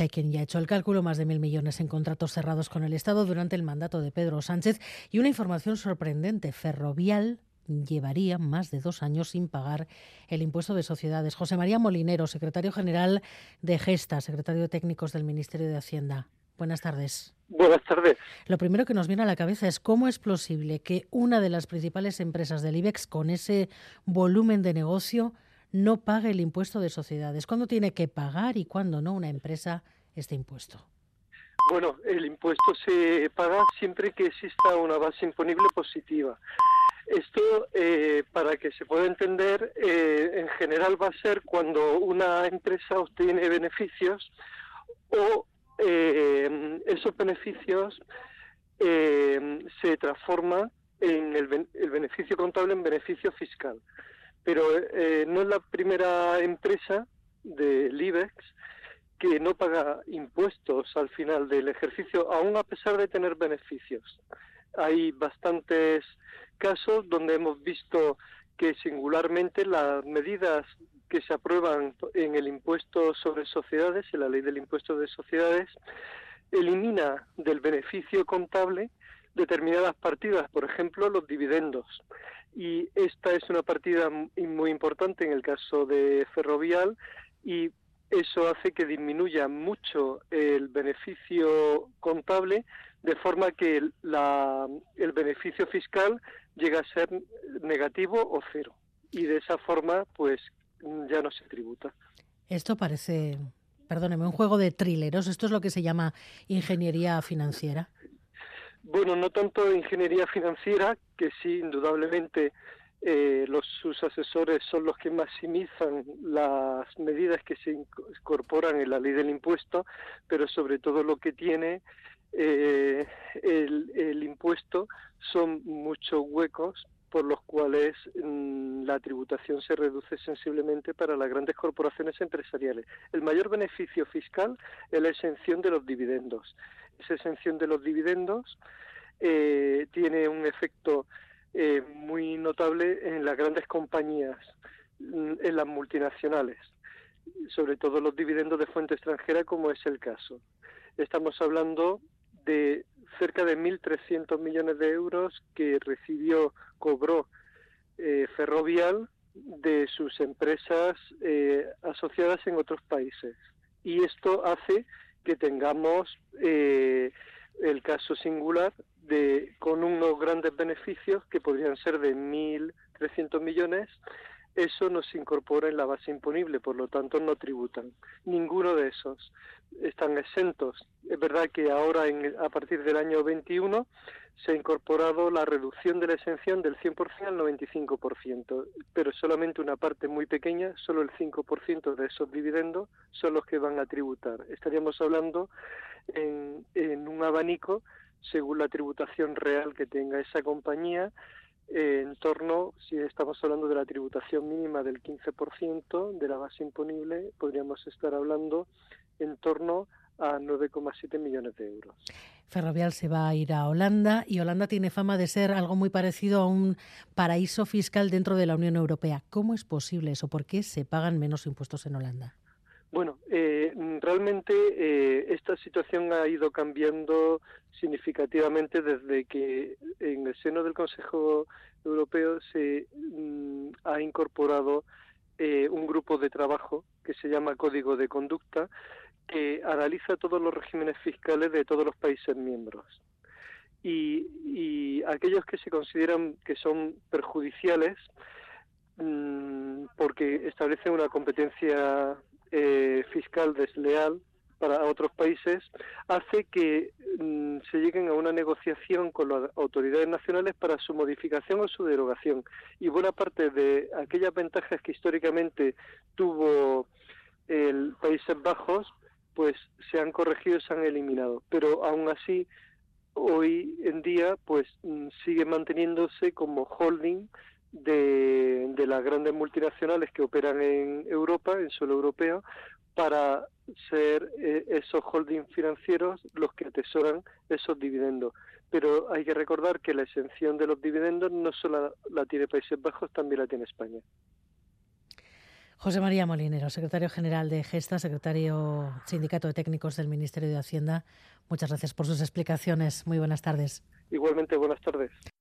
Hay quien ya ha hecho el cálculo, más de mil millones en contratos cerrados con el Estado durante el mandato de Pedro Sánchez y una información sorprendente, Ferrovial llevaría más de dos años sin pagar el impuesto de sociedades. José María Molinero, secretario general de Gesta, secretario de técnicos del Ministerio de Hacienda. Buenas tardes. Buenas tardes. Lo primero que nos viene a la cabeza es cómo es posible que una de las principales empresas del IBEX, con ese volumen de negocio, no pague el impuesto de sociedades. ¿Cuándo tiene que pagar y cuándo no una empresa este impuesto? Bueno, el impuesto se paga siempre que exista una base imponible positiva. Esto, eh, para que se pueda entender, eh, en general va a ser cuando una empresa obtiene beneficios o eh, esos beneficios se transforman en el, el, beneficio contable en beneficio fiscal. Pero no es la primera empresa del IBEX que no paga impuestos al final del ejercicio, aún a pesar de tener beneficios. Hay bastantes casos donde hemos visto que singularmente las medidas que se aprueban en el impuesto sobre sociedades, en la ley del impuesto de sociedades, elimina del beneficio contable determinadas partidas, por ejemplo, los dividendos. Y esta es una partida muy importante en el caso de Ferrovial y eso hace que disminuya mucho el beneficio contable, de forma que el beneficio fiscal llega a ser negativo o cero. Y de esa forma, pues ya no se tributa. Esto parece, perdóneme, un juego de trileros. ¿Esto es lo que se llama ingeniería financiera? Bueno, no tanto ingeniería financiera, que sí, indudablemente eh, los, sus asesores son los que maximizan las medidas que se incorporan en la ley del impuesto, pero sobre todo lo que tiene eh, el, impuesto son muchos huecos por los cuales mm, la tributación se reduce sensiblemente para las grandes corporaciones empresariales. El mayor beneficio fiscal es la exención de los dividendos. Esa exención de los dividendos eh, tiene un efecto eh, muy notable en las grandes compañías, mm, en las multinacionales, sobre todo los dividendos de fuente extranjera, como es el caso. Estamos hablando de cerca de 1.300 millones de euros que recibió, cobró eh, Ferrovial de sus empresas eh, asociadas en otros países. Y esto hace que tengamos eh, el caso singular de con unos grandes beneficios que podrían ser de 1.300 millones eso no se incorpora en la base imponible, por lo tanto no tributan. Ninguno de esos están exentos. Es verdad que ahora, en, a partir del año 21, se ha incorporado la reducción de la exención del 100% al 95%, pero solamente una parte muy pequeña, solo el 5% de esos dividendos son los que van a tributar. Estaríamos hablando en, en un abanico, según la tributación real que tenga esa compañía, en torno, si estamos hablando de la tributación mínima del 15% de la base imponible, podríamos estar hablando en torno a 9,7 millones de euros. Ferrovial se va a ir a Holanda y Holanda tiene fama de ser algo muy parecido a un paraíso fiscal dentro de la Unión Europea. ¿Cómo es posible eso? ¿Por qué se pagan menos impuestos en Holanda? Eh, realmente eh, esta situación ha ido cambiando significativamente desde que en el seno del Consejo Europeo se mm, ha incorporado eh, un grupo de trabajo que se llama Código de Conducta que analiza todos los regímenes fiscales de todos los países miembros. Y, y aquellos que se consideran que son perjudiciales mm, porque establecen una competencia eh, fiscal desleal para otros países hace que mm, se lleguen a una negociación con las autoridades nacionales para su modificación o su derogación. Y buena parte de aquellas ventajas que históricamente tuvo el Países Bajos, pues se han corregido, se han eliminado. Pero aún así, hoy en día, pues mm, sigue manteniéndose como holding de, de las grandes multinacionales que operan en Europa, en suelo europeo, para ser eh, esos holdings financieros los que atesoran esos dividendos. Pero hay que recordar que la exención de los dividendos no solo la, tiene Países Bajos, también la tiene España. José María Molinero, secretario general de Gesta, secretario Sindicato de Técnicos del Ministerio de Hacienda. Muchas gracias por sus explicaciones. Muy buenas tardes. Igualmente, buenas tardes.